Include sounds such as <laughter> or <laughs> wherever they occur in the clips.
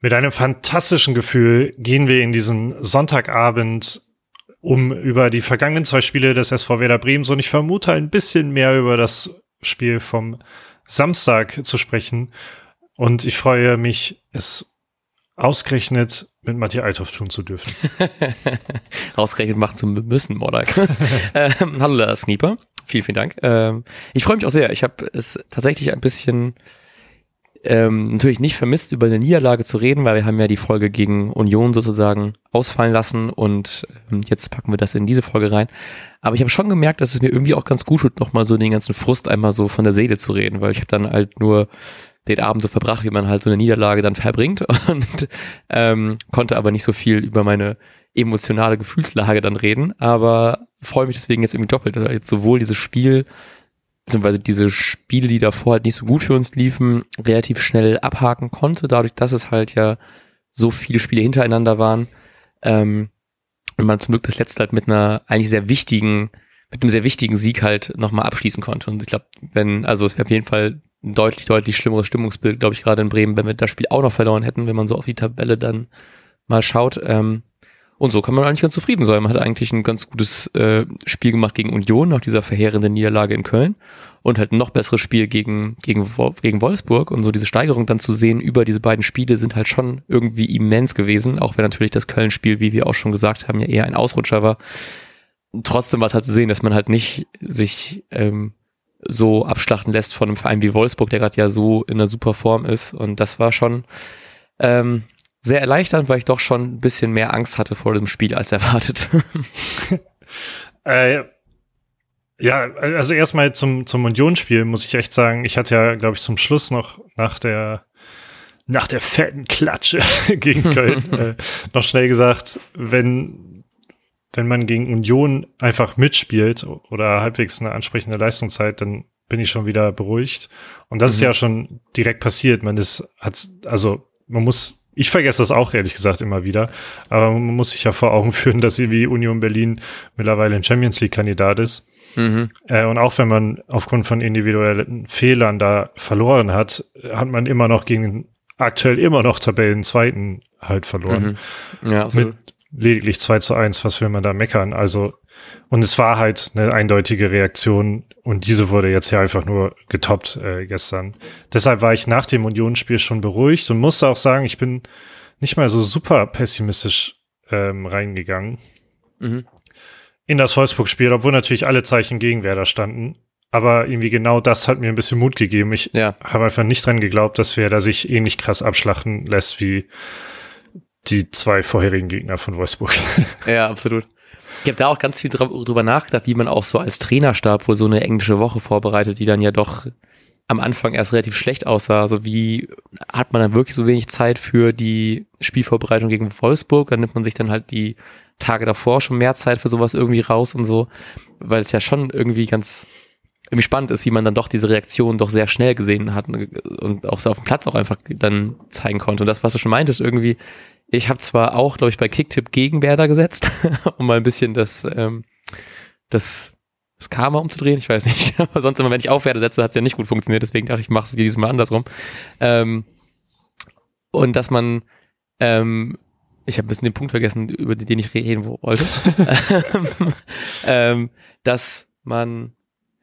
Mit einem fantastischen Gefühl gehen wir in diesen Sonntagabend, um über die vergangenen zwei Spiele des SV Werder Bremen und ich vermute ein bisschen mehr über das Spiel vom Samstag zu sprechen. Und ich freue mich, es ausgerechnet mit Matthias Althoff tun zu dürfen. <laughs> ausgerechnet machen zu müssen, Modak. <laughs> ähm, hallo, Lars Snieper. Vielen, vielen Dank. Ähm, ich freue mich auch sehr. Ich habe es tatsächlich ein bisschen ähm, natürlich nicht vermisst, über eine Niederlage zu reden, weil wir haben ja die Folge gegen Union sozusagen ausfallen lassen und ähm, jetzt packen wir das in diese Folge rein. Aber ich habe schon gemerkt, dass es mir irgendwie auch ganz gut tut, nochmal so den ganzen Frust einmal so von der Seele zu reden, weil ich habe dann halt nur den Abend so verbracht, wie man halt so eine Niederlage dann verbringt <laughs> und ähm, konnte aber nicht so viel über meine emotionale Gefühlslage dann reden, aber freue mich deswegen jetzt irgendwie doppelt, jetzt sowohl dieses Spiel beziehungsweise diese Spiele, die davor halt nicht so gut für uns liefen, relativ schnell abhaken konnte, dadurch, dass es halt ja so viele Spiele hintereinander waren. Ähm, und man zum Glück das letzte halt mit einer eigentlich sehr wichtigen, mit einem sehr wichtigen Sieg halt nochmal abschließen konnte. Und ich glaube, wenn, also es wäre auf jeden Fall ein deutlich, deutlich schlimmeres Stimmungsbild, glaube ich, gerade in Bremen, wenn wir das Spiel auch noch verloren hätten, wenn man so auf die Tabelle dann mal schaut. Ähm, und so kann man eigentlich ganz zufrieden sein. Man hat eigentlich ein ganz gutes äh, Spiel gemacht gegen Union nach dieser verheerenden Niederlage in Köln und halt ein noch besseres Spiel gegen, gegen, gegen Wolfsburg. Und so diese Steigerung dann zu sehen über diese beiden Spiele sind halt schon irgendwie immens gewesen, auch wenn natürlich das Köln-Spiel, wie wir auch schon gesagt haben, ja eher ein Ausrutscher war. Trotzdem war es halt zu sehen, dass man halt nicht sich ähm, so abschlachten lässt von einem Verein wie Wolfsburg, der gerade ja so in einer super Form ist. Und das war schon ähm, sehr erleichternd, weil ich doch schon ein bisschen mehr Angst hatte vor dem Spiel als erwartet. <laughs> äh, ja, also erstmal zum, zum Unionsspiel muss ich echt sagen, ich hatte ja, glaube ich, zum Schluss noch nach der nach der fetten Klatsche <laughs> gegen <laughs> Köln äh, noch schnell gesagt, wenn, wenn man gegen Union einfach mitspielt oder halbwegs eine ansprechende Leistungszeit, dann bin ich schon wieder beruhigt. Und das mhm. ist ja schon direkt passiert. Man ist, hat, also man muss ich vergesse das auch ehrlich gesagt immer wieder. Aber man muss sich ja vor Augen <laughs> führen, dass sie wie Union Berlin mittlerweile ein Champions League Kandidat ist. Mhm. Äh, und auch wenn man aufgrund von individuellen Fehlern da verloren hat, hat man immer noch gegen aktuell immer noch Tabellenzweiten halt verloren. Mhm. Ja, absolut. Mit lediglich 2 zu 1, was will man da meckern? Also, und es war halt eine eindeutige Reaktion und diese wurde jetzt ja einfach nur getoppt äh, gestern. Deshalb war ich nach dem Unionsspiel schon beruhigt und musste auch sagen, ich bin nicht mal so super pessimistisch ähm, reingegangen mhm. in das Wolfsburg-Spiel, obwohl natürlich alle Zeichen gegen Werder standen. Aber irgendwie genau das hat mir ein bisschen Mut gegeben. Ich ja. habe einfach nicht dran geglaubt, dass Werder sich ähnlich krass abschlachten lässt wie die zwei vorherigen Gegner von Wolfsburg. Ja, absolut. Ich habe da auch ganz viel drüber nachgedacht, wie man auch so als Trainerstab wohl so eine englische Woche vorbereitet, die dann ja doch am Anfang erst relativ schlecht aussah. Also wie hat man dann wirklich so wenig Zeit für die Spielvorbereitung gegen Wolfsburg? Dann nimmt man sich dann halt die Tage davor schon mehr Zeit für sowas irgendwie raus und so, weil es ja schon irgendwie ganz irgendwie spannend ist, wie man dann doch diese Reaktion doch sehr schnell gesehen hat und auch so auf dem Platz auch einfach dann zeigen konnte. Und das, was du schon meintest, irgendwie, ich habe zwar auch, glaube ich, bei Kicktip gegen Werder gesetzt, <laughs> um mal ein bisschen das, ähm, das, das Karma umzudrehen. Ich weiß nicht. <laughs> Aber sonst immer, wenn ich auf Werder setze, hat es ja nicht gut funktioniert. Deswegen dachte ich, ich mache es dieses Mal andersrum. Ähm, und dass man, ähm, ich habe ein bisschen den Punkt vergessen, über den ich reden wollte, <laughs> ähm, dass man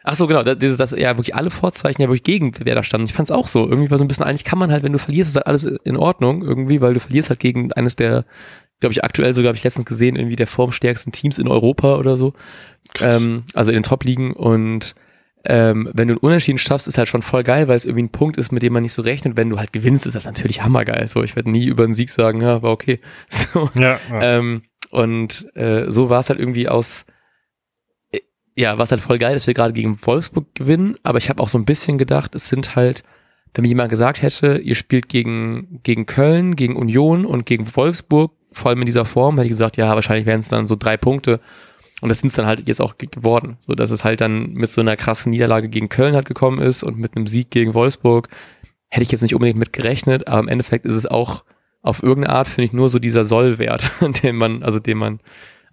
Ach so, genau, das, das ja wirklich alle Vorzeichen ja wirklich gegen wer da standen. Ich fand es auch so. Irgendwie war so ein bisschen, eigentlich kann man halt, wenn du verlierst, ist halt alles in Ordnung irgendwie, weil du verlierst halt gegen eines der, glaube ich, aktuell sogar habe ich letztens gesehen, irgendwie der formstärksten Teams in Europa oder so. Ähm, also in den Top-Ligen und ähm, wenn du einen Unentschieden schaffst, ist halt schon voll geil, weil es irgendwie ein Punkt ist, mit dem man nicht so rechnet. Wenn du halt gewinnst, ist das natürlich hammergeil. So, ich werde nie über einen Sieg sagen, ja, war okay. <laughs> So, ja, ja. Ähm, und äh, so war es halt irgendwie aus ja, was halt voll geil, dass wir gerade gegen Wolfsburg gewinnen, aber ich habe auch so ein bisschen gedacht, es sind halt, wenn mir jemand gesagt hätte, ihr spielt gegen, gegen Köln, gegen Union und gegen Wolfsburg, vor allem in dieser Form, hätte ich gesagt, ja, wahrscheinlich wären es dann so drei Punkte. Und das sind es dann halt jetzt auch geworden. So dass es halt dann mit so einer krassen Niederlage gegen Köln halt gekommen ist und mit einem Sieg gegen Wolfsburg. Hätte ich jetzt nicht unbedingt mit gerechnet, aber im Endeffekt ist es auch auf irgendeine Art, finde ich, nur so dieser Sollwert, <laughs> den man, also den man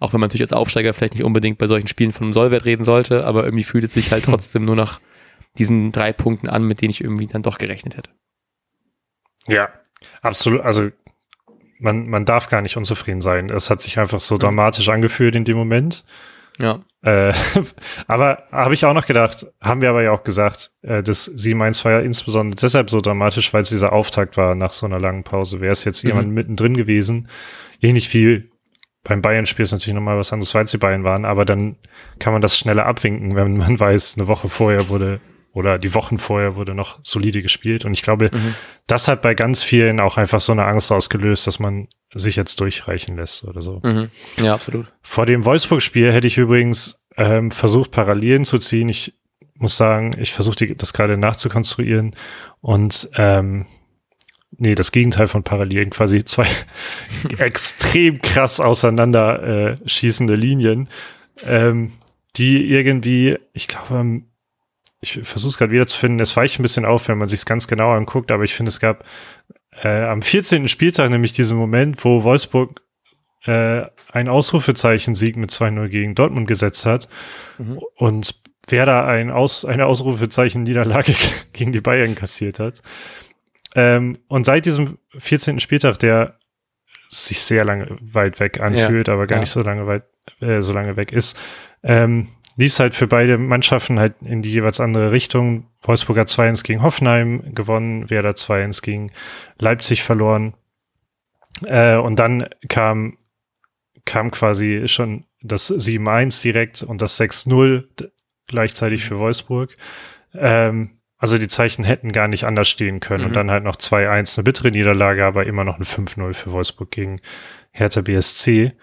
auch wenn man natürlich als Aufsteiger vielleicht nicht unbedingt bei solchen Spielen von einem Sollwert reden sollte, aber irgendwie fühlt es sich halt <laughs> trotzdem nur nach diesen drei Punkten an, mit denen ich irgendwie dann doch gerechnet hätte. Ja, absolut. Also man, man darf gar nicht unzufrieden sein. Es hat sich einfach so dramatisch angefühlt in dem Moment. Ja. Äh, <laughs> aber habe ich auch noch gedacht, haben wir aber ja auch gesagt, äh, das 7-1 war ja insbesondere deshalb so dramatisch, weil es dieser Auftakt war nach so einer langen Pause. Wäre es jetzt Mhm. jemand mittendrin gewesen, ähnlich wie beim Bayern-Spiel ist natürlich nochmal was anderes, weil sie Bayern waren, aber dann kann man das schneller abwinken, wenn man <laughs> weiß, eine Woche vorher wurde oder die Wochen vorher wurde noch solide gespielt. Und ich glaube, Mhm. das hat bei ganz vielen auch einfach so eine Angst ausgelöst, dass man sich jetzt durchreichen lässt oder so. Mhm. Ja, absolut. Vor dem Wolfsburg-Spiel hätte ich übrigens ähm, versucht, Parallelen zu ziehen. Ich muss sagen, ich versuche das gerade nachzukonstruieren und ähm, nee, das Gegenteil von Parallelen, quasi zwei <laughs> extrem krass auseinander äh, schießende Linien, ähm, die irgendwie, ich glaube, am- ich versuche es gerade wieder zu finden, es weicht ein bisschen auf, wenn man sich es ganz genau anguckt, aber ich finde, es gab äh, am 14. Spieltag nämlich diesen Moment, wo Wolfsburg äh, ein Ausrufezeichen-Sieg mit 2-0 gegen Dortmund gesetzt hat Mhm. und Werder ein Aus, eine Ausrufezeichen-Niederlage <laughs> gegen die Bayern kassiert hat. Ähm, und seit diesem 14. Spieltag, der sich sehr lange weit weg anfühlt, aber gar ja. nicht so lange weit, äh, so lange weg ist, ähm, lief es halt für beide Mannschaften halt in die jeweils andere Richtung. Wolfsburg hat 2-1 gegen Hoffenheim gewonnen, Werder 2-1 gegen Leipzig verloren. Äh, und dann kam, kam quasi schon das 7-1 direkt und das 6-0 d- gleichzeitig für Wolfsburg. Ähm, also die Zeichen hätten gar nicht anders stehen können. Mhm. Und dann halt noch 2-1 eine bittere Niederlage, aber immer noch ein 5-0 für Wolfsburg gegen Hertha BSC.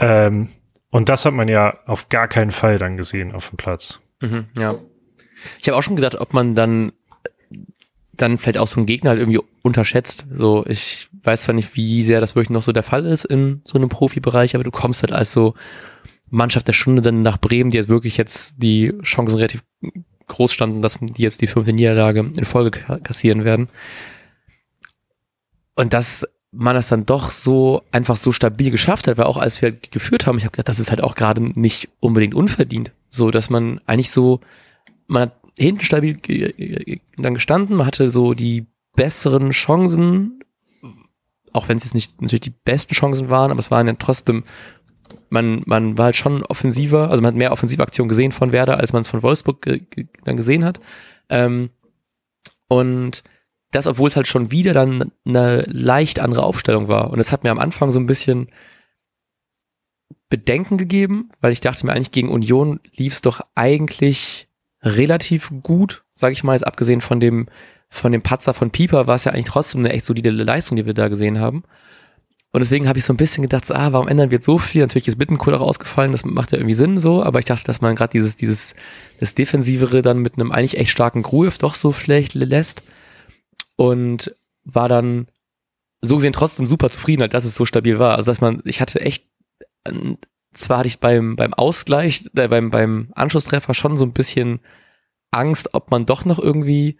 Ähm, und das hat man ja auf gar keinen Fall dann gesehen auf dem Platz. Mhm, ja. Ich habe auch schon gedacht, ob man dann dann vielleicht auch so einen Gegner halt irgendwie unterschätzt. So, ich weiß zwar nicht, wie sehr das wirklich noch so der Fall ist in so einem Profibereich, aber du kommst halt als so Mannschaft der Stunde dann nach Bremen, die jetzt wirklich jetzt die Chancen relativ groß standen, dass die jetzt die fünfte Niederlage in Folge ka- kassieren werden. Und dass man das dann doch so einfach so stabil geschafft hat, weil auch als wir halt geführt haben, ich habe gedacht, das ist halt auch gerade nicht unbedingt unverdient. So, dass man eigentlich so, man hat hinten stabil dann gestanden, man hatte so die besseren Chancen, auch wenn es jetzt nicht natürlich die besten Chancen waren, aber es waren ja trotzdem, man, man war halt schon offensiver, also man hat mehr offensive Aktionen gesehen von Werder, als man es von Wolfsburg ge ge dann gesehen hat. Ähm, und das, obwohl es halt schon wieder dann eine leicht andere Aufstellung war. Und das hat mir am Anfang so ein bisschen Bedenken gegeben, weil ich dachte mir eigentlich gegen Union lief es doch eigentlich relativ gut, sage ich mal, jetzt abgesehen von dem von dem Patzer von Pieper war es ja eigentlich trotzdem eine echt solide Leistung, die wir da gesehen haben. Und deswegen habe ich so ein bisschen gedacht, so, ah, warum ändern wir jetzt so viel? Natürlich ist Bittencourt auch ausgefallen, das macht ja irgendwie Sinn so, aber ich dachte, dass man gerade dieses, dieses, das Defensivere dann mit einem eigentlich echt starken Gruev doch so schlecht lässt und war dann so gesehen trotzdem super zufrieden, halt, dass es so stabil war. Also dass man, ich hatte echt, zwar hatte ich beim, beim Ausgleich, äh, beim, beim Anschlusstreffer schon so ein bisschen Angst, ob man doch noch irgendwie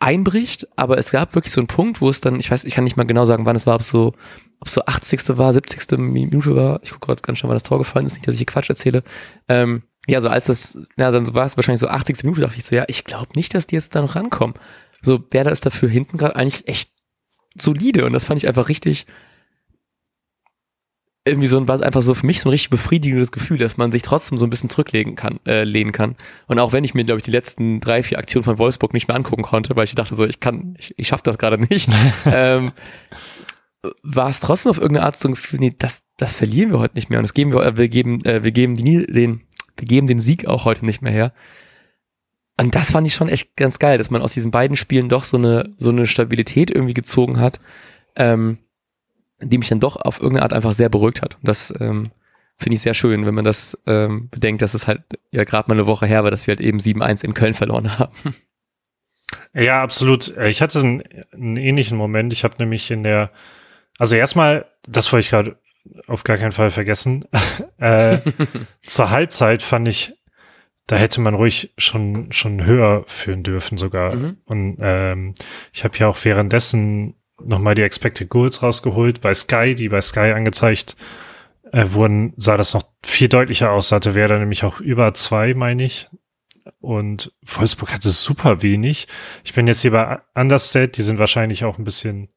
einbricht, aber es gab wirklich so einen Punkt, wo es dann, ich weiß, ich kann nicht mal genau sagen, wann es war, ob es so, ob es so 80. war, 70. Minute war, ich gucke gerade ganz schnell, wann das Tor gefallen ist, nicht, dass ich hier Quatsch erzähle. Ähm, ja, so als das, ja, dann so war es wahrscheinlich so 80. Minute, dachte ich so, ja, ich glaube nicht, dass die jetzt da noch rankommen. So, Werder ist dafür hinten gerade eigentlich echt solide und das fand ich einfach richtig, irgendwie so ein, war es einfach so für mich so ein richtig befriedigendes Gefühl, dass man sich trotzdem so ein bisschen zurücklegen kann, äh, lehnen kann. Und auch wenn ich mir, glaube ich, die letzten drei, vier Aktionen von Wolfsburg nicht mehr angucken konnte, weil ich dachte so, ich kann, ich, ich schaffe das gerade nicht, <laughs> ähm, war es trotzdem auf irgendeine Art so ein Gefühl, nee, das, das verlieren wir heute nicht mehr und das geben wir, äh, wir geben, äh, wir geben die, den, wir geben den Sieg auch heute nicht mehr her. Und das fand ich schon echt ganz geil, dass man aus diesen beiden Spielen doch so eine, so eine Stabilität irgendwie gezogen hat, ähm, die mich dann doch auf irgendeine Art einfach sehr beruhigt hat. Und das ähm, finde ich sehr schön, wenn man das ähm, bedenkt, dass es halt ja gerade mal eine Woche her war, dass wir halt eben 7-1 in Köln verloren haben. <laughs> Ja, absolut. Äh, Ich hatte einen, einen ähnlichen Moment. Ich habe nämlich in der, also erstmal, das wollte ich gerade auf gar keinen Fall vergessen. <laughs> äh, <laughs> zur Halbzeit fand ich, da hätte man ruhig schon schon höher führen dürfen sogar. Mhm. Und ähm, ich habe ja auch währenddessen nochmal die Expected Goals rausgeholt bei Sky, die bei Sky angezeigt äh, wurden, sah das noch viel deutlicher aus. Da hatte Werder nämlich auch über zwei, meine ich. Und Wolfsburg hatte super wenig. Ich bin jetzt hier bei Understat, die sind wahrscheinlich auch ein bisschen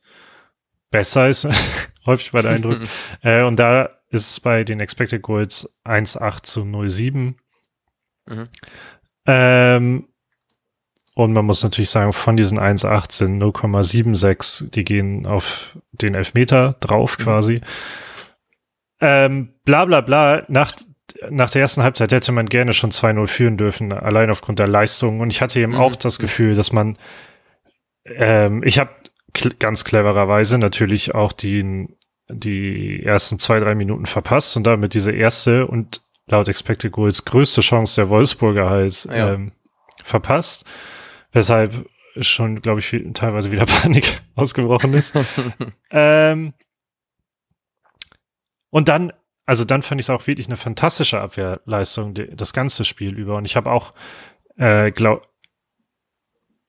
besser ist, <laughs> häufig bei der Eindruck. <laughs> äh, und da ist es bei den Expected Goals 1,8 zu 0,7. Mhm. Ähm, und man muss natürlich sagen, von diesen 1,8 sind 0,76, die gehen auf den Elfmeter drauf mhm. quasi. Ähm, bla bla bla. Nach, nach der ersten Halbzeit hätte man gerne schon 2-0 führen dürfen, allein aufgrund der Leistung. Und ich hatte eben mhm. auch das Gefühl, dass man, ähm, ich habe ganz clevererweise natürlich auch die, die ersten zwei, drei Minuten verpasst und damit diese erste und laut Expected Goals größte Chance der Wolfsburger halt ja. ähm, verpasst. Weshalb schon, glaube ich, viel, teilweise wieder <laughs> Panik ausgebrochen ist. <laughs> ähm, und dann, also dann fand ich es auch wirklich eine fantastische Abwehrleistung, die, das ganze Spiel über. Und ich habe auch, äh, glaub,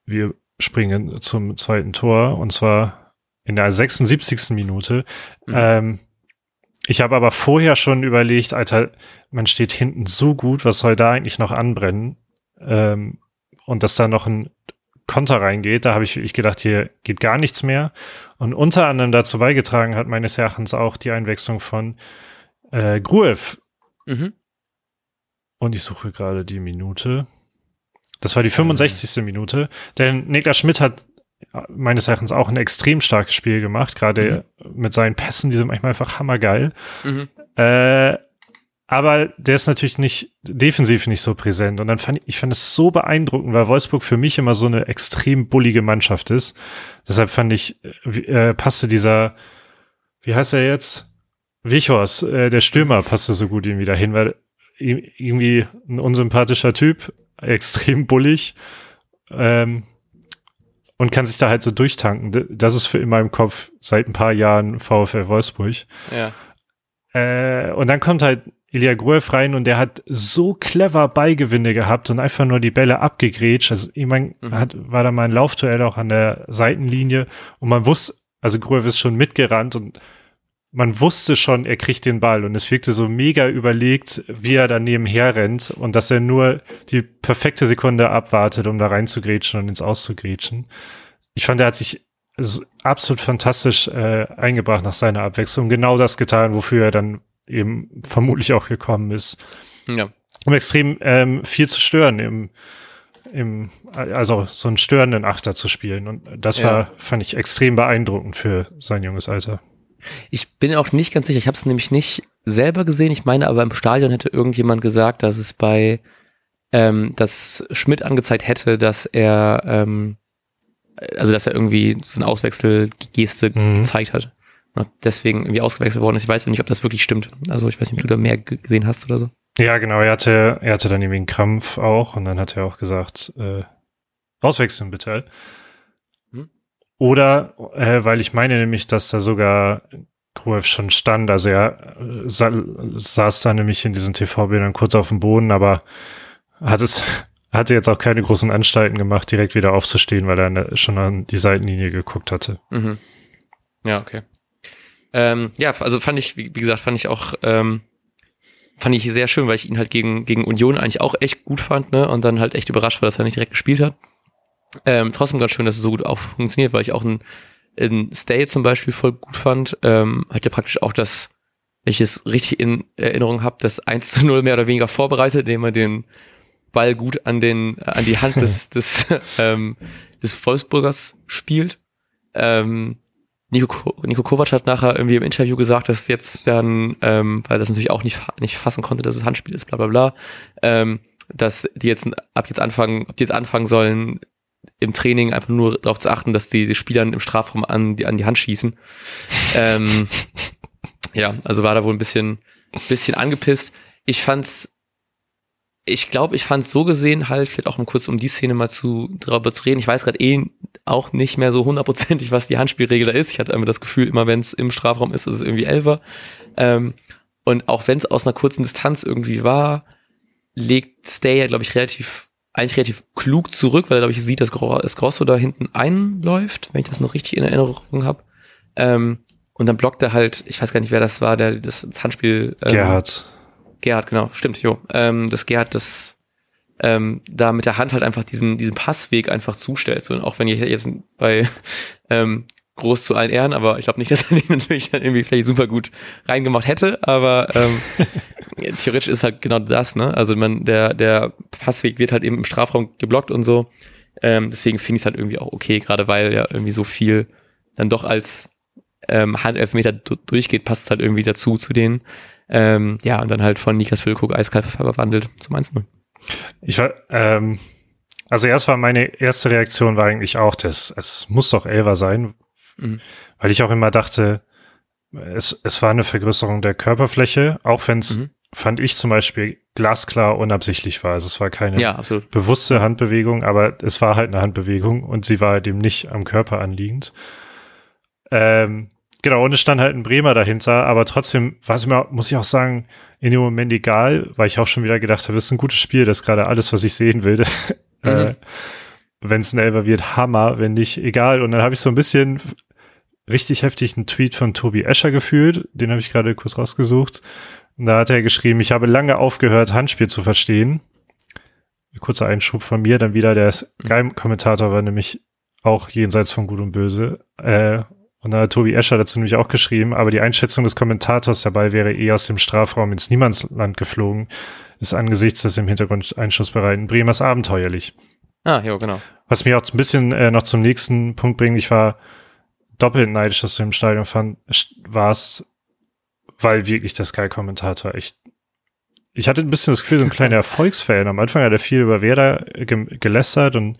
wir springen zum zweiten Tor und zwar in der 76. Minute. Mhm. Ähm, ich habe aber vorher schon überlegt, Alter, man steht hinten so gut, was soll da eigentlich noch anbrennen? Ähm, und dass da noch ein Konter reingeht, da habe ich, ich gedacht, hier geht gar nichts mehr. Und unter anderem dazu beigetragen hat meines Erachtens auch die Einwechslung von äh, Gruev. Mhm. Und ich suche gerade die Minute. Das war die 65. Mhm. Minute. Denn Niklas Schmidt hat meines Erachtens auch ein extrem starkes Spiel gemacht, gerade mhm. mit seinen Pässen, die sind manchmal einfach hammergeil. Mhm. Äh, aber der ist natürlich nicht defensiv nicht so präsent. Und dann fand ich, ich fand es so beeindruckend, weil Wolfsburg für mich immer so eine extrem bullige Mannschaft ist. Deshalb fand ich, äh, passte dieser, wie heißt er jetzt? Wichhorst, äh, der Stürmer passte so gut irgendwie dahin, weil irgendwie ein unsympathischer Typ, extrem bullig ähm, und kann sich da halt so durchtanken. Das ist für in meinem Kopf seit ein paar Jahren VfL Wolfsburg. Ja. Äh, und dann kommt halt Ilya Gruev rein und der hat so clever Beigewinde gehabt und einfach nur die Bälle abgegrätscht. Also ich meine, mhm. hat, war da mal ein Laufduell auch an der Seitenlinie und man wusste, also Gruev ist schon mitgerannt und man wusste schon, er kriegt den Ball und es wirkte so mega überlegt, wie er da nebenher rennt und dass er nur die perfekte Sekunde abwartet, um da reinzugrätschen und ins Auszugrätschen. Ich fand, er hat sich absolut fantastisch äh, eingebracht nach seiner Abwechslung. Genau das getan, wofür er dann eben vermutlich auch gekommen ist. Ja. Um extrem ähm, viel zu stören im, im, also so einen störenden Achter zu spielen. Und das ja. war, fand ich extrem beeindruckend für sein junges Alter. Ich bin auch nicht ganz sicher, ich habe es nämlich nicht selber gesehen. Ich meine aber im Stadion hätte irgendjemand gesagt, dass es bei, ähm, dass Schmidt angezeigt hätte, dass er, ähm, also dass er irgendwie so eine Auswechselgeste mhm. gezeigt hat deswegen irgendwie ausgewechselt worden ist. Ich weiß nicht, ob das wirklich stimmt. Also ich weiß nicht, ob du da mehr gesehen hast oder so. Ja, genau. Er hatte, er hatte dann irgendwie einen Krampf auch und dann hat er auch gesagt, äh, auswechseln bitte. Hm? Oder, äh, weil ich meine nämlich, dass da sogar Gruev schon stand. Also er äh, sa saß da nämlich in diesen TV-Bildern kurz auf dem Boden, aber hat es, <laughs> hatte jetzt auch keine großen Anstalten gemacht, direkt wieder aufzustehen, weil er schon an die Seitenlinie geguckt hatte. Mhm. Ja, okay. Ähm, ja, also fand ich, wie, wie, gesagt, fand ich auch, ähm, fand ich sehr schön, weil ich ihn halt gegen, gegen Union eigentlich auch echt gut fand, ne? Und dann halt echt überrascht war, dass er nicht direkt gespielt hat. Ähm, trotzdem ganz schön, dass es so gut auch funktioniert, weil ich auch ein, in Stay zum Beispiel voll gut fand. Ähm, hat ja praktisch auch das, wenn ich es richtig in Erinnerung habe, das 1 zu 0 mehr oder weniger vorbereitet, indem er den Ball gut an den, an die Hand des, <laughs> des, ähm, des Wolfsburgers spielt. Ähm, Nico, Nico Kovac hat nachher irgendwie im Interview gesagt, dass jetzt dann, ähm, weil das natürlich auch nicht, nicht fassen konnte, dass es Handspiel ist, bla bla bla, ähm, dass die jetzt ab jetzt anfangen, ob die jetzt anfangen sollen, im Training einfach nur darauf zu achten, dass die, die Spieler im Strafraum an die, an die Hand schießen. ähm, <laughs> ja, also war da wohl ein bisschen, bisschen angepisst. Ich fand's ich glaube, ich fand es so gesehen halt, vielleicht auch mal kurz um die Szene mal zu drüber zu reden. Ich weiß gerade eh auch nicht mehr so hundertprozentig, was die Handspielregel da ist. Ich hatte immer das Gefühl, immer wenn es im Strafraum ist, ist es irgendwie Elfer. Ähm, und auch wenn es aus einer kurzen Distanz irgendwie war, legt Stay ja, glaube ich, relativ, eigentlich relativ klug zurück, weil er, glaube ich, sieht, dass, Grosso da hinten einläuft, wenn ich das noch richtig in Erinnerung habe. Ähm, und dann blockt er halt, ich weiß gar nicht, wer das war, der das, das Handspiel. Ähm, Gerhard. Gerhard, genau, stimmt, jo. Ähm, dass Gerhard das ähm, da mit der Hand halt einfach diesen, diesen Passweg einfach zustellt. So, und auch wenn ich jetzt bei ähm, groß zu allen Ehren, aber ich glaube nicht, <laughs> dass er den natürlich dann irgendwie vielleicht super gut reingemacht hätte, aber ähm, <laughs> theoretisch ist halt genau das, ne? Also man, der, der Passweg wird halt eben im Strafraum geblockt und so. Ähm, deswegen finde ich es halt irgendwie auch okay, gerade weil ja irgendwie so viel dann doch als ähm, Handelfmeter durchgeht, passt es halt irgendwie dazu zu denen. Ähm, ja, und dann halt von Niklas Füllkrug eiskalt verwandelt zum 1-0. Ich war, ähm, also erst war meine erste Reaktion war eigentlich auch, das, es muss doch Elver sein, mhm. weil ich auch immer dachte, es, es war eine Vergrößerung der Körperfläche, auch wenn es, mhm. fand ich zum Beispiel, glasklar unabsichtlich war. Also es war keine ja, bewusste Handbewegung, aber es war halt eine Handbewegung und sie war halt eben nicht am Körper anliegend. Ähm, genau, und es stand halt ein Bremer dahinter, aber trotzdem war es mir, muss ich auch sagen, in dem Moment egal, weil ich auch schon wieder gedacht habe, das ist ein gutes Spiel, das ist gerade alles, was ich sehen will. <laughs> Mhm. Äh, wenn es ein Elber wird, Hammer, wenn nicht, egal. Und dann habe ich so ein bisschen richtig heftig einen Tweet von Tobi Escher gefühlt, den habe ich gerade kurz rausgesucht. Und da hat er geschrieben, ich habe lange aufgehört, Handspiel zu verstehen. Kurzer Einschub von mir, dann wieder der Geheimkommentator war nämlich auch jenseits von Gut und Böse. Äh, und da hat Tobi Escher dazu nämlich auch geschrieben, aber die Einschätzung des Kommentators dabei wäre eher aus dem Strafraum ins Niemandsland geflogen, ist angesichts des im Hintergrund einschussbereiten Bremers abenteuerlich. Ah, ja, genau. Was mich auch ein bisschen äh, noch zum nächsten Punkt bringt, ich war doppelt neidisch, dass du im Stadion fand, warst, weil wirklich der Sky-Kommentator echt ich hatte ein bisschen das Gefühl, so ein kleiner <laughs> Erfolgsfan. Am Anfang hat er viel über Werder ge gelästert und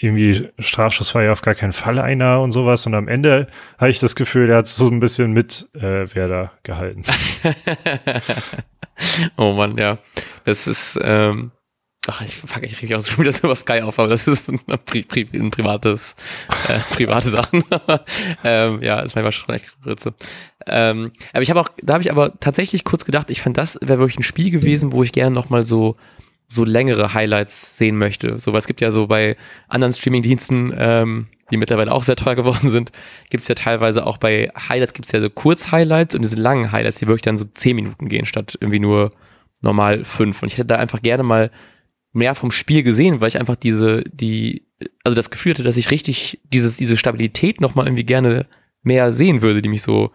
irgendwie Strafschuss war ja auf gar keinen Fall einer und sowas. Und am Ende hatte ich das Gefühl, er hat so ein bisschen mit äh, Werder gehalten. <laughs> oh Mann, ja. Das ist, ähm, ach, ich fuck, ich rege auch schon wieder was geil auf, aber das ist ein, Pri Pri ein privates, äh, <laughs> private Sachen. <laughs> ähm, ja, ist manchmal schon echt Grütze. Ähm, aber ich habe auch, da habe ich aber tatsächlich kurz gedacht, ich fand, das wäre wirklich ein Spiel gewesen, wo ich gerne nochmal so so längere Highlights sehen möchte. So, es gibt ja so bei anderen Streamingdiensten, ähm, die mittlerweile auch sehr teuer geworden <laughs> sind, gibt es ja teilweise auch bei Highlights gibt es ja so Kurz-Highlights und diese langen Highlights, die wirklich dann so zehn Minuten gehen, statt irgendwie nur normal fünf. Und ich hätte da einfach gerne mal mehr vom Spiel gesehen, weil ich einfach diese, die, also das Gefühl hatte, dass ich richtig dieses, diese Stabilität nochmal irgendwie gerne mehr sehen würde, die mich so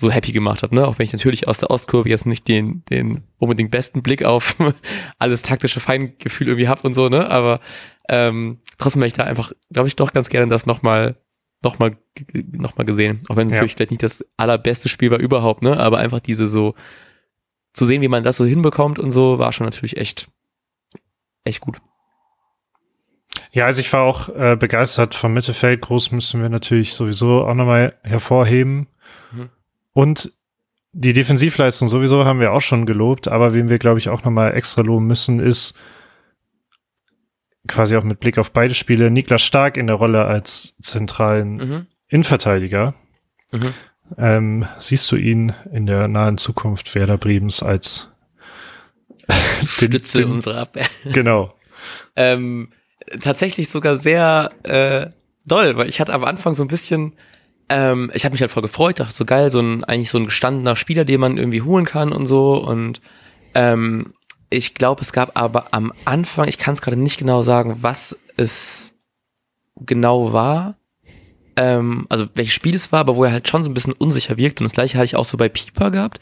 so happy gemacht hat, ne? Auch wenn ich natürlich aus der Ostkurve jetzt nicht den, den unbedingt besten Blick auf <laughs> alles taktische Feingefühl irgendwie hab und so, ne? Aber ähm, trotzdem hätte ich da einfach, glaube ich, doch ganz gerne das nochmal nochmal noch mal gesehen. Auch wenn es ja. natürlich vielleicht nicht das allerbeste Spiel war überhaupt, ne? Aber einfach diese so zu sehen, wie man das so hinbekommt und so, war schon natürlich echt, echt gut. Ja, also ich war auch äh, begeistert vom Mittelfeld. Groß müssen wir natürlich sowieso auch nochmal hervorheben. Mhm. Und die Defensivleistung sowieso haben wir auch schon gelobt, aber wen wir, glaube ich, auch nochmal extra loben müssen, ist quasi auch mit Blick auf beide Spiele Niklas Stark in der Rolle als zentralen mhm. Innenverteidiger. Mhm. Ähm, siehst du ihn in der nahen Zukunft Werder Bremens als <laughs> den, Stütze den, unserer Abwehr? Genau. ähm, tatsächlich sogar sehr äh, doll, weil ich hatte am Anfang so ein bisschen ähm, ich habe mich halt voll gefreut, dachte so geil, so ein eigentlich so ein gestandener Spieler, den man irgendwie holen kann und so. Und ähm, ich glaube, es gab aber am Anfang, ich kann es gerade nicht genau sagen, was es genau war. Ähm, also welches Spiel es war, aber wo er halt schon so ein bisschen unsicher wirkt. Und das gleiche hatte ich auch so bei Pieper gehabt,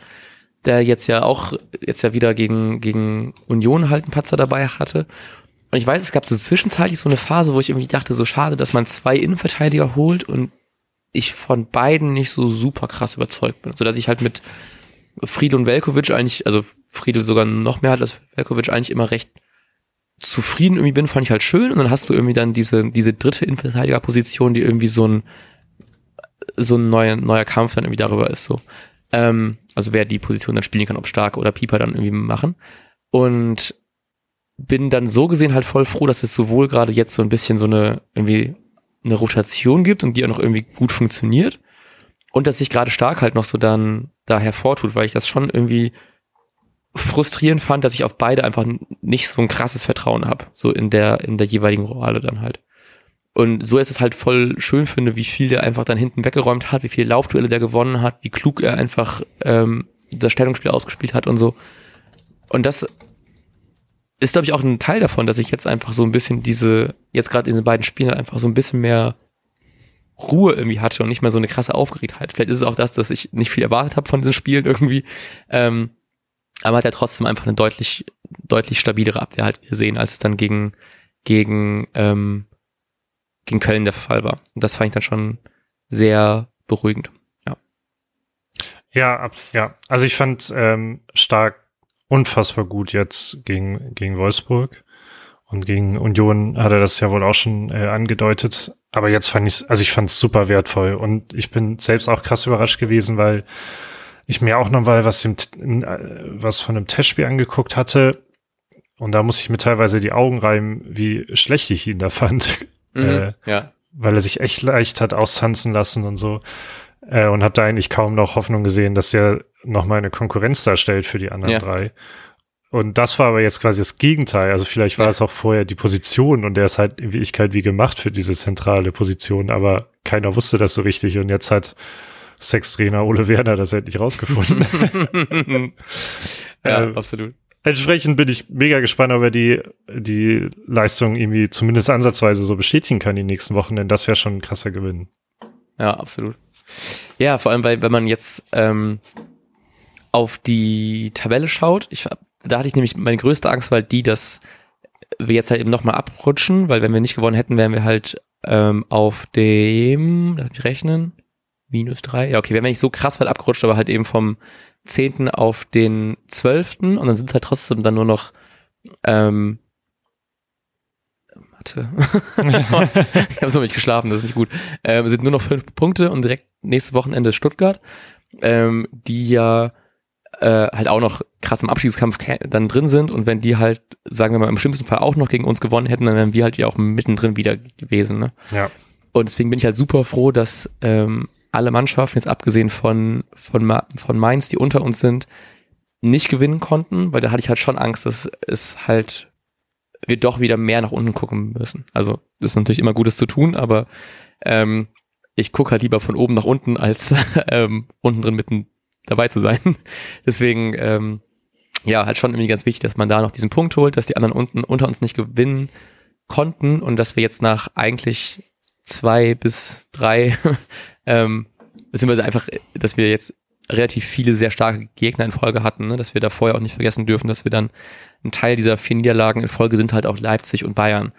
der jetzt ja auch jetzt ja wieder gegen, gegen Union halt einen Patzer dabei hatte. Und ich weiß, es gab so zwischenzeitlich so eine Phase, wo ich irgendwie dachte, so schade, dass man zwei Innenverteidiger holt und ich von beiden nicht so super krass überzeugt bin. So dass ich halt mit Friedel und Velkovic eigentlich, also Friedel sogar noch mehr hat als Velkovic eigentlich immer recht zufrieden irgendwie bin, fand ich halt schön. Und dann hast du irgendwie dann diese, diese dritte Innenverteidigerposition, die irgendwie so ein, so ein neuer, neuer Kampf dann irgendwie darüber ist, so. Ähm, also wer die Position dann spielen kann, ob Stark oder Pieper dann irgendwie machen. Und bin dann so gesehen halt voll froh, dass es sowohl gerade jetzt so ein bisschen so eine irgendwie eine Rotation gibt und die auch noch irgendwie gut funktioniert. Und dass sich gerade stark halt noch so dann da hervortut, weil ich das schon irgendwie frustrierend fand, dass ich auf beide einfach nicht so ein krasses Vertrauen habe, so in der, in der jeweiligen Rolle dann halt. Und so ist es halt voll schön finde, wie viel der einfach dann hinten weggeräumt hat, wie viele Laufduelle der gewonnen hat, wie klug er einfach ähm, das Stellungsspiel ausgespielt hat und so. Und das ist, glaube ich, auch ein Teil davon, dass ich jetzt einfach so ein bisschen diese, jetzt gerade in diesen beiden Spielen einfach so ein bisschen mehr Ruhe irgendwie hatte und nicht mehr so eine krasse Aufgeregtheit. Vielleicht ist es auch das, dass ich nicht viel erwartet habe von diesen Spielen irgendwie. Ähm, aber hat er trotzdem einfach eine deutlich, deutlich stabilere Abwehr halt gesehen, als es dann gegen, gegen, ähm, gegen Köln der Fall war. Und das fand ich dann schon sehr beruhigend. Ja. Ja, ja. Also ich fand ähm, stark unfassbar gut jetzt gegen, gegen Wolfsburg. Und gegen Union hat er das ja wohl auch schon äh, angedeutet. Aber jetzt fand ich also ich fand es super wertvoll. Und ich bin selbst auch krass überrascht gewesen, weil ich mir auch noch mal was, im, äh, was von einem Testspiel angeguckt hatte. Und da muss ich mir teilweise die Augen reiben, wie schlecht ich ihn da fand. Mhm, äh, ja. Weil er sich echt leicht hat austanzen lassen und so. Äh, und habe da eigentlich kaum noch Hoffnung gesehen, dass der noch mal eine Konkurrenz darstellt für die anderen ja. drei. Und das war aber jetzt quasi das Gegenteil. Also vielleicht war ja. es auch vorher die Position und der ist halt in Wirklichkeit wie gemacht für diese zentrale Position, aber keiner wusste das so richtig und jetzt hat Sextrainer Ole Werner das endlich rausgefunden. <laughs> ja, äh, absolut. Entsprechend bin ich mega gespannt, ob er die, die Leistung irgendwie zumindest ansatzweise so bestätigen kann die nächsten Wochen, denn das wäre schon ein krasser Gewinn. Ja, absolut. Ja, vor allem, weil wenn man jetzt ähm, auf die Tabelle schaut, ich, da hatte ich nämlich meine größte Angst, weil die, dass wir jetzt halt eben nochmal abrutschen, weil wenn wir nicht gewonnen hätten, wären wir halt ähm, auf dem, lass mich rechnen, minus drei, ja okay, wären wir nicht so krass weit abgerutscht, aber halt eben vom zehnten auf den zwölften und dann sind es halt trotzdem dann nur noch ähm, Mathe. <laughs> ich habe so nicht geschlafen, das ist nicht gut. Ähm, sind nur noch fünf Punkte und direkt nächstes Wochenende Stuttgart, ähm, die ja äh, halt auch noch krass im Abschiedskampf dann drin sind und wenn die halt, sagen wir mal, im schlimmsten Fall auch noch gegen uns gewonnen hätten, dann wären wir halt ja auch mittendrin wieder gewesen. Ne? Ja. Und deswegen bin ich halt super froh, dass ähm, alle Mannschaften, jetzt abgesehen von, von, von Mainz, die unter uns sind, nicht gewinnen konnten, weil da hatte ich halt schon Angst, dass es halt wir doch wieder mehr nach unten gucken müssen. Also das ist natürlich immer Gutes zu tun, aber ähm, ich gucke halt lieber von oben nach unten, als <laughs> ähm, unten drin mitten dabei zu sein. <laughs> Deswegen, ähm, ja, halt schon irgendwie ganz wichtig, dass man da noch diesen Punkt holt, dass die anderen unten unter uns nicht gewinnen konnten und dass wir jetzt nach eigentlich zwei bis drei, <laughs> ähm, beziehungsweise einfach, dass wir jetzt relativ viele sehr starke Gegner in Folge hatten, ne? dass wir da vorher auch nicht vergessen dürfen, dass wir dann ein Teil dieser vier Niederlagen in Folge sind halt auch Leipzig und Bayern.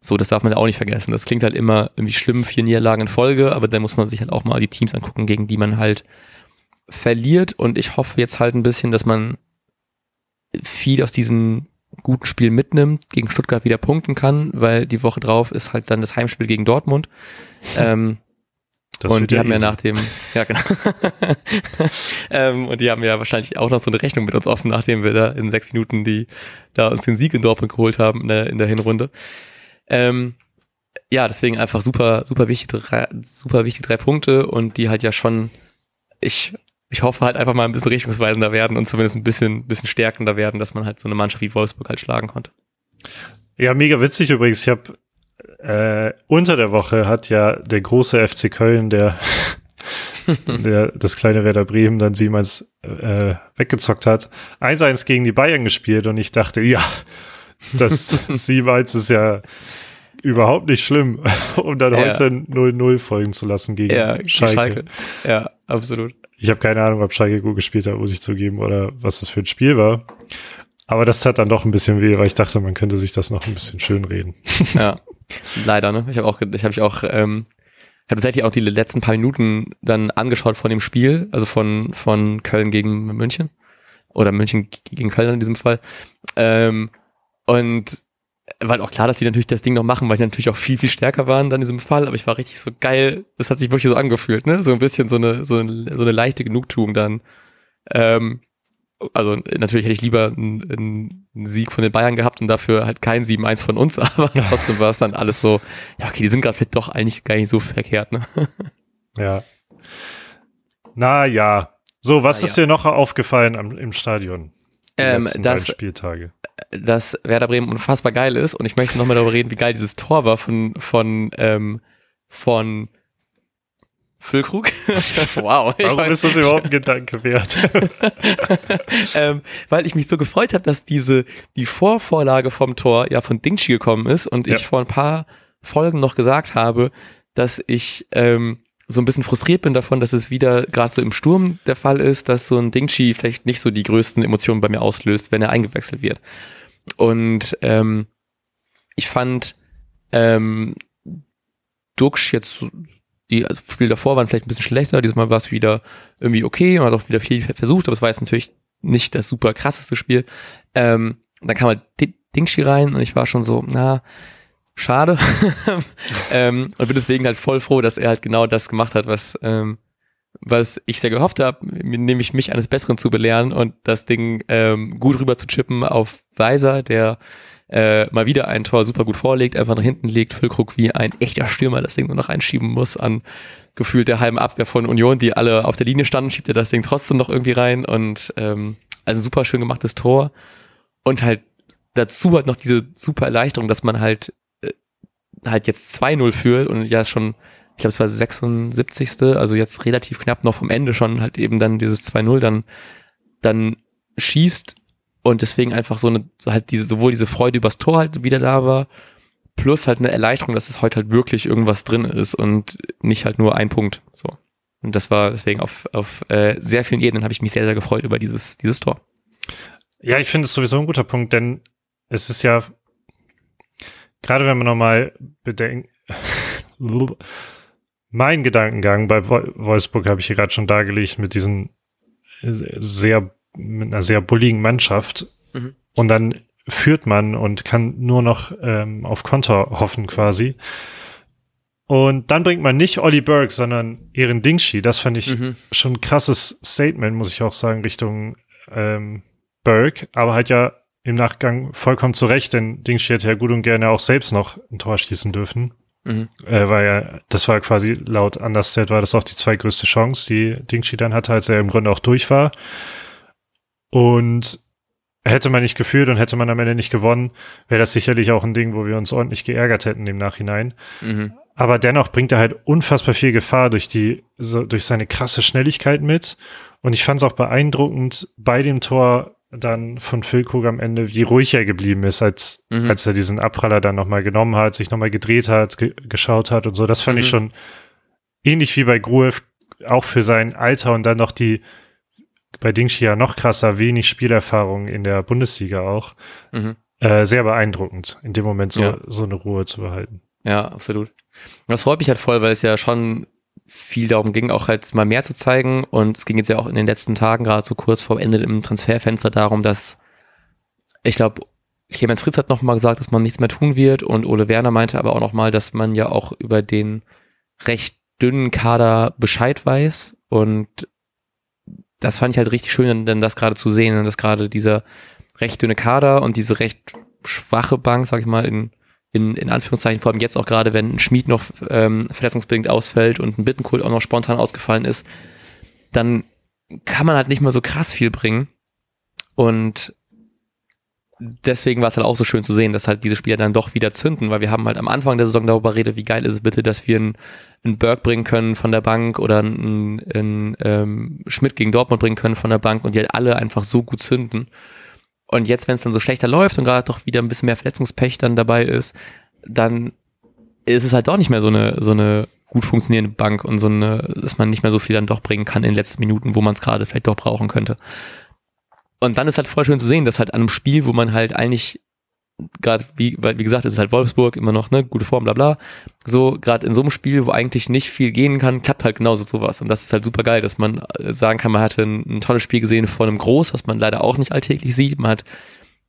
So, das darf man auch nicht vergessen. Das klingt halt immer irgendwie schlimm, vier Niederlagen in Folge, aber dann muss man sich halt auch mal die Teams angucken, gegen die man halt verliert und ich hoffe jetzt halt ein bisschen, dass man viel aus diesen guten Spielen mitnimmt, gegen Stuttgart wieder punkten kann, weil die Woche drauf ist halt dann das Heimspiel gegen Dortmund. <laughs> ähm, und die haben easy. ja nach dem, ja genau. <laughs> ähm, und die haben ja wahrscheinlich auch noch so eine Rechnung mit uns offen, nachdem wir da in sechs Minuten die da uns den Sieg in Dortmund geholt haben in der, in der Hinrunde. Ähm, ja, deswegen einfach super, super wichtig, drei, super wichtig drei Punkte und die halt ja schon, ich ich hoffe halt einfach mal ein bisschen richtungsweisender werden und zumindest ein bisschen, bisschen stärkender werden, dass man halt so eine Mannschaft wie Wolfsburg halt schlagen konnte. Ja, mega witzig übrigens. Ich habe äh, unter der Woche hat ja der große FC Köln, der, <laughs> der das kleine Werder Bremen dann Siemens äh, weggezockt hat, 1-1 gegen die Bayern gespielt und ich dachte, ja, das <laughs> Siemens ist ja überhaupt nicht schlimm, um dann ja. heute 0-0 folgen zu lassen gegen ja, Schalke. Schalke. Ja, absolut. Ich habe keine Ahnung, ob Schalke gut gespielt hat, muss ich zugeben, oder was das für ein Spiel war. Aber das tat dann doch ein bisschen weh, weil ich dachte, man könnte sich das noch ein bisschen schön reden. Ja, <laughs> leider, ne? Ich habe auch, ich habe mich auch, ähm, habe tatsächlich auch die letzten paar Minuten dann angeschaut von dem Spiel, also von von Köln gegen München oder München gegen Köln in diesem Fall. Ähm, und war auch klar, dass die natürlich das Ding noch machen, weil die natürlich auch viel, viel stärker waren dann in diesem Fall, aber ich war richtig so geil, das hat sich wirklich so angefühlt, ne? So ein bisschen so eine, so eine, so eine leichte Genugtuung dann. Ähm, also natürlich hätte ich lieber einen, einen Sieg von den Bayern gehabt und dafür halt kein 7-1 von uns, <laughs> aber trotzdem war es dann alles so, ja, okay, die sind gerade vielleicht doch eigentlich gar nicht so verkehrt, ne? Ja. Na ja. So, was Na, ist ja. dir noch aufgefallen am, im Stadion? ähm, dass, Spieltage. dass Werder Bremen unfassbar geil ist und ich möchte nochmal darüber reden, wie geil dieses Tor war von, von, ähm, von Füllkrug. <laughs> wow. Warum weiß, ist das überhaupt ein Gedanke wert? <laughs> ähm, weil ich mich so gefreut habe, dass diese, die Vorvorlage vom Tor ja von Dingshi gekommen ist und ja. ich vor ein paar Folgen noch gesagt habe, dass ich ähm, so ein bisschen frustriert bin davon, dass es wieder gerade so im Sturm der Fall ist, dass so ein Dingchi vielleicht nicht so die größten Emotionen bei mir auslöst, wenn er eingewechselt wird. Und ähm, ich fand ähm, Duxch jetzt die Spiele davor waren vielleicht ein bisschen schlechter, diesmal war es wieder irgendwie okay und hat auch wieder viel versucht, aber es war jetzt natürlich nicht das super krasseste Spiel. Ähm, dann kam halt Dingshi rein und ich war schon so, na, schade. <laughs> ähm, und bin deswegen halt voll froh, dass er halt genau das gemacht hat, was, ähm, was ich sehr gehofft habe, nämlich mich eines Besseren zu belehren und das Ding ähm, gut rüber zu chippen auf Weiser, der äh, mal wieder ein Tor super gut vorlegt, einfach nach hinten legt, Füllkrug wie ein echter Stürmer das Ding nur noch einschieben muss an gefühlt der halben Abwehr von Union, die alle auf der Linie standen, schiebt er das Ding trotzdem noch irgendwie rein und ähm, also super schön gemachtes Tor und halt dazu halt noch diese super Erleichterung, dass man halt äh, halt jetzt 2-0 führt und ja schon, ich glaube es war 76. Also jetzt relativ knapp noch vom Ende schon halt eben dann dieses 2-0 dann dann schießt und deswegen einfach so eine, halt diese, sowohl diese Freude übers Tor halt wieder da war, plus halt eine Erleichterung, dass es heute halt wirklich irgendwas drin ist und nicht halt nur ein Punkt. So. Und das war deswegen auf, auf äh, sehr vielen Ebenen habe ich mich sehr, sehr gefreut über dieses, dieses Tor. Ja, ich finde es sowieso ein guter Punkt, denn es ist ja, gerade wenn man nochmal bedenkt, <laughs> mein Gedankengang bei Wolfsburg habe ich hier gerade schon dargelegt mit diesen sehr mit einer sehr bulligen Mannschaft mhm. und dann führt man und kann nur noch ähm, auf Konter hoffen quasi. Und dann bringt man nicht Olli Burke, sondern Ehren Dingshi. Das fand ich mhm. schon ein krasses Statement, muss ich auch sagen, Richtung ähm, Burke. Aber halt ja im Nachgang vollkommen zu Recht, denn Dingshi hätte ja gut und gerne auch selbst noch ein Tor schießen dürfen. Mhm. Äh, war ja, das war quasi laut Understat war das auch die zweitgrößte Chance, die Dingshi dann hatte, als er im Grunde auch durch war. Und hätte man nicht geführt und hätte man am Ende nicht gewonnen, wäre das sicherlich auch ein Ding, wo wir uns ordentlich geärgert hätten im Nachhinein. Mhm. Aber dennoch bringt er halt unfassbar viel Gefahr durch die, so, durch seine krasse Schnelligkeit mit. Und ich fand es auch beeindruckend bei dem Tor dann von Füllkrug am Ende, wie ruhig er geblieben ist, als, mhm. als er diesen Abpraller dann nochmal genommen hat, sich nochmal gedreht hat, ge geschaut hat und so. Das fand mhm. ich schon ähnlich wie bei Gruev, auch für sein Alter und dann noch die, bei Dingshi ja noch krasser, wenig Spielerfahrung in der Bundesliga auch. Mhm. Äh, sehr beeindruckend, in dem Moment so, ja. so eine Ruhe zu behalten. Ja, absolut. Und das freut mich halt voll, weil es ja schon viel darum ging, auch halt mal mehr zu zeigen. Und es ging jetzt ja auch in den letzten Tagen, gerade so kurz vor Ende im Transferfenster, darum, dass ich glaube, Clemens Fritz hat noch mal gesagt, dass man nichts mehr tun wird. Und Ole Werner meinte aber auch noch mal, dass man ja auch über den recht dünnen Kader Bescheid weiß und das fand ich halt richtig schön, denn das gerade zu sehen, dass gerade dieser recht dünne Kader und diese recht schwache Bank, sag ich mal, in, in, in Anführungszeichen, vor allem jetzt auch gerade, wenn ein Schmied noch ähm, verletzungsbedingt ausfällt und ein Bittenkult auch noch spontan ausgefallen ist, dann kann man halt nicht mehr so krass viel bringen. Und deswegen war es halt auch so schön zu sehen, dass halt diese Spieler dann doch wieder zünden, weil wir haben halt am Anfang der Saison darüber redet, wie geil ist es bitte, dass wir einen, einen Berg bringen können von der Bank oder einen, einen ähm, Schmidt gegen Dortmund bringen können von der Bank und die halt alle einfach so gut zünden. Und jetzt, wenn es dann so schlechter läuft und gerade doch wieder ein bisschen mehr Verletzungspech dann dabei ist, dann ist es halt doch nicht mehr so eine, so eine gut funktionierende Bank und so eine, dass man nicht mehr so viel dann doch bringen kann in den letzten Minuten, wo man es gerade vielleicht doch brauchen könnte. Und dann ist halt voll schön zu sehen, dass halt an einem Spiel, wo man halt eigentlich gerade, wie, wie gesagt, es ist halt Wolfsburg, immer noch, ne, gute Form, bla bla. So, gerade in so einem Spiel, wo eigentlich nicht viel gehen kann, klappt halt genauso sowas. Und das ist halt super geil, dass man äh, sagen kann, man hatte ein, ein tolles Spiel gesehen von einem Groß, was man leider auch nicht alltäglich sieht. Man hat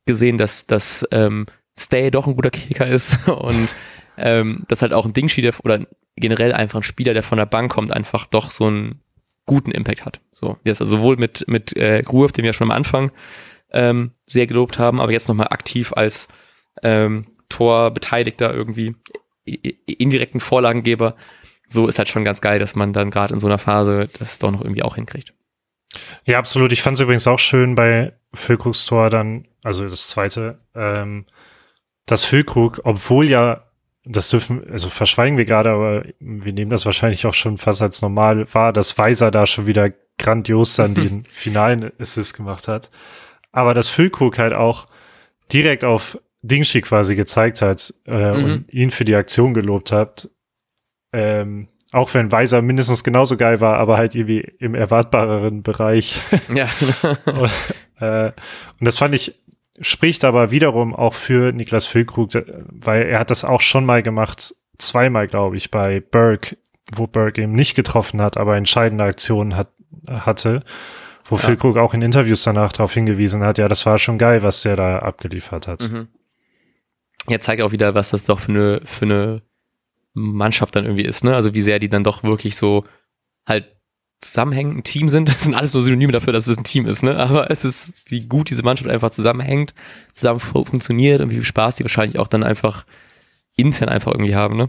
gesehen, dass, dass ähm, Stay doch ein guter Kicker ist <laughs> und ähm, dass halt auch ein Dingshi, der, oder generell einfach ein Spieler, der von der Bank kommt, einfach doch so ein guten Impact hat. So, jetzt also sowohl mit mit äh, Gruev, den wir schon am Anfang ähm, sehr gelobt haben, aber jetzt nochmal aktiv als ähm, Torbeteiligter irgendwie indirekten Vorlagengeber. So ist halt schon ganz geil, dass man dann gerade in so einer Phase das doch noch irgendwie auch hinkriegt. Ja, absolut. Ich fand es übrigens auch schön bei Füllkrugs Tor dann, also das zweite, ähm, dass Füllkrug, obwohl ja das dürfen, also verschweigen wir gerade, aber wir nehmen das wahrscheinlich auch schon fast als normal wahr, dass Weiser da schon wieder grandios dann <laughs> den finalen Assist gemacht hat. Aber dass Füllkrug halt auch direkt auf Dingshi quasi gezeigt hat äh, mhm. und ihn für die Aktion gelobt hat, Ähm, auch wenn Weiser mindestens genauso geil war, aber halt irgendwie im erwartbareren Bereich. Ja. <laughs> und, äh, und das fand ich, spricht aber wiederum auch für Niklas Füllkrug, weil er hat das auch schon mal gemacht, zweimal, glaube ich, bei Burke, wo Burke eben nicht getroffen hat, aber entscheidende Aktionen hat, hatte, wo ja. Füllkrug auch in Interviews danach darauf hingewiesen hat, ja, das war schon geil, was der da abgeliefert hat. Mhm. Ja, zeigt auch wieder, was das doch für eine, für eine Mannschaft dann irgendwie ist, ne? Also wie sehr die dann doch wirklich so halt zusammenhängen, ein Team sind. <laughs> Das sind alles nur Synonyme dafür, dass es ein Team ist, ne? Aber es ist, wie gut diese Mannschaft einfach zusammenhängt, zusammen funktioniert und wie viel Spaß die wahrscheinlich auch dann einfach intern einfach irgendwie haben, ne?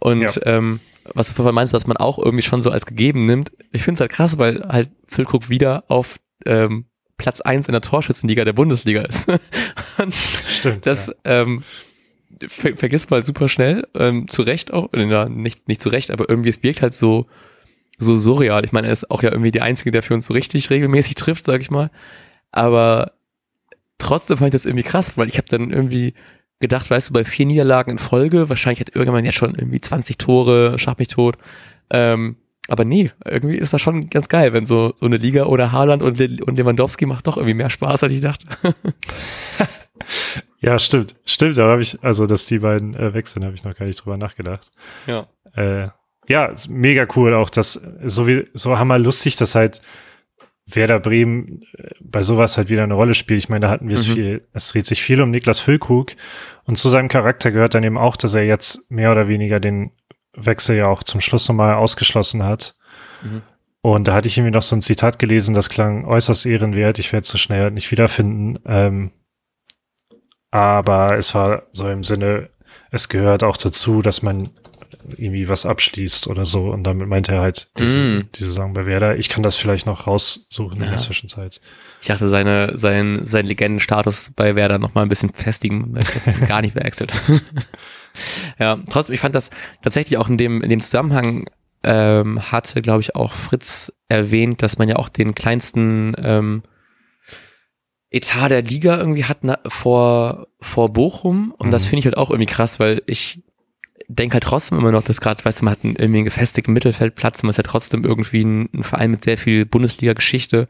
Und ja. ähm, was du vorhin meinst, was man auch irgendwie schon so als gegeben nimmt, ich finde es halt krass, weil halt Phil Cook wieder auf ähm, Platz eins in der Torschützenliga der Bundesliga ist. <laughs> Stimmt. Das ja. ähm, ver vergisst man halt super schnell, ähm, zu Recht auch, ja, nicht, nicht zu Recht, aber irgendwie es wirkt halt so, so surreal. Ich meine, er ist auch ja irgendwie der Einzige, der für uns so richtig regelmäßig trifft, sag ich mal. Aber trotzdem fand ich das irgendwie krass, weil ich habe dann irgendwie gedacht, weißt du, bei vier Niederlagen in Folge, wahrscheinlich hat irgendwann jetzt schon irgendwie 20 Tore, schach mich tot. Ähm, aber nee, irgendwie ist das schon ganz geil, wenn so, so eine Liga oder Haaland und, und Lewandowski macht doch irgendwie mehr Spaß, als ich dachte. <laughs> ja, stimmt. Stimmt, da habe ich, also dass die beiden äh, wechseln, habe ich noch gar nicht drüber nachgedacht. Ja. Äh, ja, mega cool auch, dass so wie so hammer lustig, dass halt Werder Bremen äh, bei sowas halt wieder eine Rolle spielt. Ich meine, da hatten wir es mhm. viel, es dreht sich viel um Niklas Füllkrug und zu seinem Charakter gehört dann eben auch, dass er jetzt mehr oder weniger den Wechsel ja auch zum Schluss nochmal ausgeschlossen hat. Mhm. Und da hatte ich irgendwie noch so ein Zitat gelesen, das klang äußerst ehrenwert. Ich werde es so schnell halt nicht wiederfinden. Ähm, aber es war so im Sinne, es gehört auch dazu, dass man irgendwie was abschließt oder so. Und damit meinte er halt diese, mm. diese Saison bei Werder. Ich kann das vielleicht noch raussuchen ja. in der Zwischenzeit. Ich dachte, seine, sein, sein Legendenstatus bei Werder noch mal ein bisschen festigen, weil er gar nicht wechselt. <laughs> ja, trotzdem, ich fand das tatsächlich auch in dem, in dem Zusammenhang ähm, hatte, glaube ich, auch Fritz erwähnt, dass man ja auch den kleinsten ähm, Etat der Liga irgendwie hat na, vor, vor Bochum. Und mhm. das finde ich halt auch irgendwie krass, weil ich denke halt trotzdem immer noch, dass gerade, weißt du, man hat einen, irgendwie einen gefestigten Mittelfeldplatz, man ist ja trotzdem irgendwie ein, ein Verein mit sehr viel Bundesliga-Geschichte.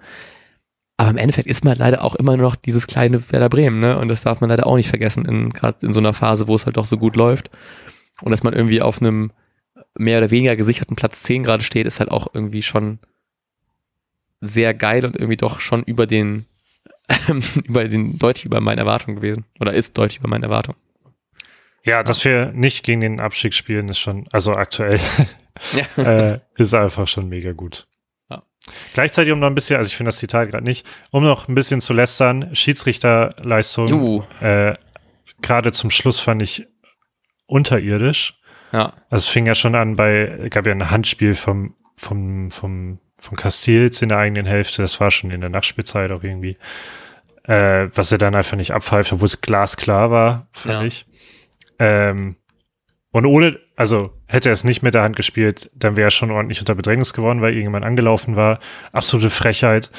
Aber im Endeffekt ist man halt leider auch immer noch dieses kleine Werder Bremen, ne? Und das darf man leider auch nicht vergessen, in, gerade in so einer Phase, wo es halt doch so gut läuft. Und dass man irgendwie auf einem mehr oder weniger gesicherten Platz 10 gerade steht, ist halt auch irgendwie schon sehr geil und irgendwie doch schon über den, <laughs> über den, deutlich über meine Erwartung gewesen. Oder ist deutlich über meine Erwartung. Ja, dass wir nicht gegen den Abstieg spielen, ist schon, also aktuell, ja. <laughs> äh, ist einfach schon mega gut. Ja. Gleichzeitig, um noch ein bisschen, also ich finde das Zitat gerade nicht, um noch ein bisschen zu lästern, Schiedsrichterleistung, äh, gerade zum Schluss fand ich unterirdisch. Ja. Also es fing ja schon an bei, gab ja ein Handspiel vom, vom, vom, vom Castils in der eigenen Hälfte, das war schon in der Nachspielzeit auch irgendwie, äh, was er dann einfach nicht abpfeift, obwohl es glasklar war, fand ja. ich. Ähm, und ohne, also hätte er es nicht mit der Hand gespielt, dann wäre er schon ordentlich unter Bedrängnis geworden, weil irgendjemand angelaufen war. Absolute Frechheit.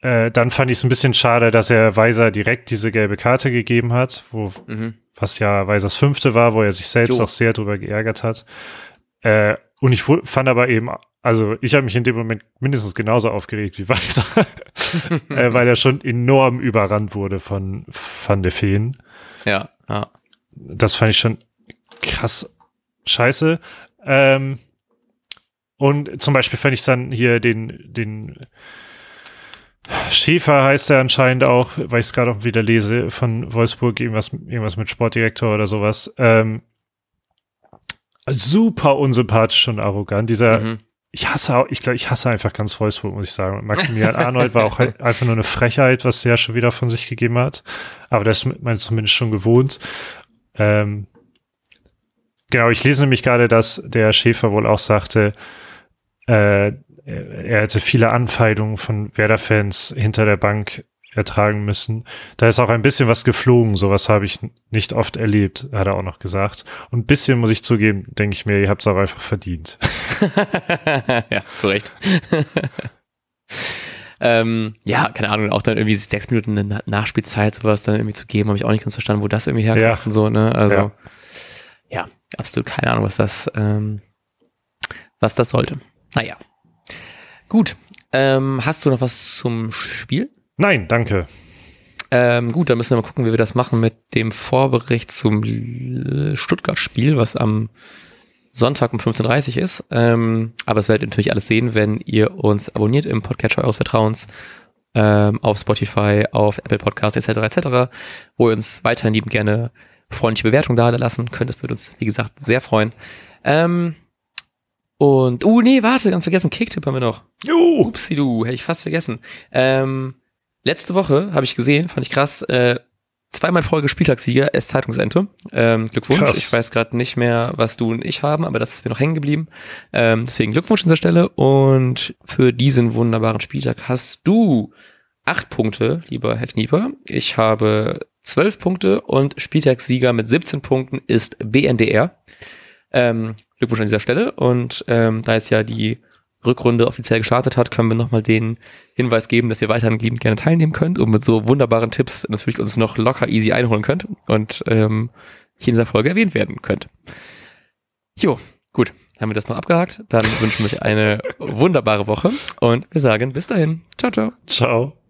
Äh, dann fand ich es ein bisschen schade, dass er Weiser direkt diese gelbe Karte gegeben hat, wo, mhm. was ja Weisers fünfte war, wo er sich selbst jo. auch sehr drüber geärgert hat. Äh, und ich fand aber eben, also ich habe mich in dem Moment mindestens genauso aufgeregt wie <laughs> Weiser, <laughs> äh, weil er schon enorm überrannt wurde von Van de Feen. Ja, ja das fand ich schon krass scheiße. Ähm, und zum Beispiel fand ich dann hier den, den Schäfer heißt er anscheinend auch, weil ich es gerade auch wieder lese, von Wolfsburg, irgendwas, irgendwas mit Sportdirektor oder sowas. Ähm, super unsympathisch und arrogant. Dieser, mhm. ich hasse auch, ich glaube, ich hasse einfach ganz Wolfsburg, muss ich sagen. Maximilian Arnold war auch halt einfach nur eine Frechheit, was der schon wieder von sich gegeben hat. Aber das ist man zumindest schon gewohnt. Ähm, genau, ich lese nämlich gerade, dass der Schäfer wohl auch sagte, äh, er hätte viele Anfeindungen von Werder-Fans hinter der Bank ertragen müssen. Da ist auch ein bisschen was geflogen, sowas habe ich nicht oft erlebt, hat er auch noch gesagt. Und ein bisschen muss ich zugeben, denke ich mir, ihr habt es auch einfach verdient. <laughs> ja, zu Recht. <laughs> Ähm, ja, keine Ahnung, auch dann irgendwie sechs Minuten eine Nachspielzeit, sowas dann irgendwie zu geben, habe ich auch nicht ganz verstanden, wo das irgendwie herkommt ja. und so, ne? Also, ja. ja. absolut keine Ahnung, was das, ähm, was das sollte. Naja. Gut. Ähm, hast du noch was zum Spiel? Nein, danke. Ähm, gut, dann müssen wir mal gucken, wie wir das machen mit dem Vorbericht zum Stuttgart-Spiel, was am Sonntag um 15.30 Uhr ist. Ähm, aber es werdet ihr natürlich alles sehen, wenn ihr uns abonniert im Podcatcher eures Vertrauens, ähm, auf Spotify, auf Apple Podcasts etc. etc., wo ihr uns weiterhin liebend gerne freundliche Bewertungen da lassen könnt. Das würde uns, wie gesagt, sehr freuen. Ähm, und, uh, nee, warte, ganz vergessen, Kicktipp haben wir noch. Jo. Upsi du, hätte ich fast vergessen. Ähm, letzte Woche habe ich gesehen, fand ich krass, äh, zweimal Folge Spieltagssieger, S Zeitungsente. Ähm, Glückwunsch. Krass. Ich weiß gerade nicht mehr, was du und ich haben, aber das ist mir noch hängen geblieben. Ähm, deswegen Glückwunsch an dieser Stelle. Und für diesen wunderbaren Spieltag hast du acht Punkte, lieber Herr Knieper. Ich habe zwölf Punkte und Spieltagssieger mit 17 Punkten ist BNDR. Ähm, Glückwunsch an dieser Stelle. Und ähm, da jetzt ja die Rückrunde offiziell gestartet hat, können wir nochmal den Hinweis geben, dass ihr weiterhin liebend gerne teilnehmen könnt und mit so wunderbaren Tipps natürlich uns noch locker easy einholen könnt und ähm, hier in dieser Folge erwähnt werden könnt. Jo, gut, haben wir das noch abgehakt. Dann wünschen wir euch eine wunderbare Woche und wir sagen bis dahin. Ciao, ciao. Ciao.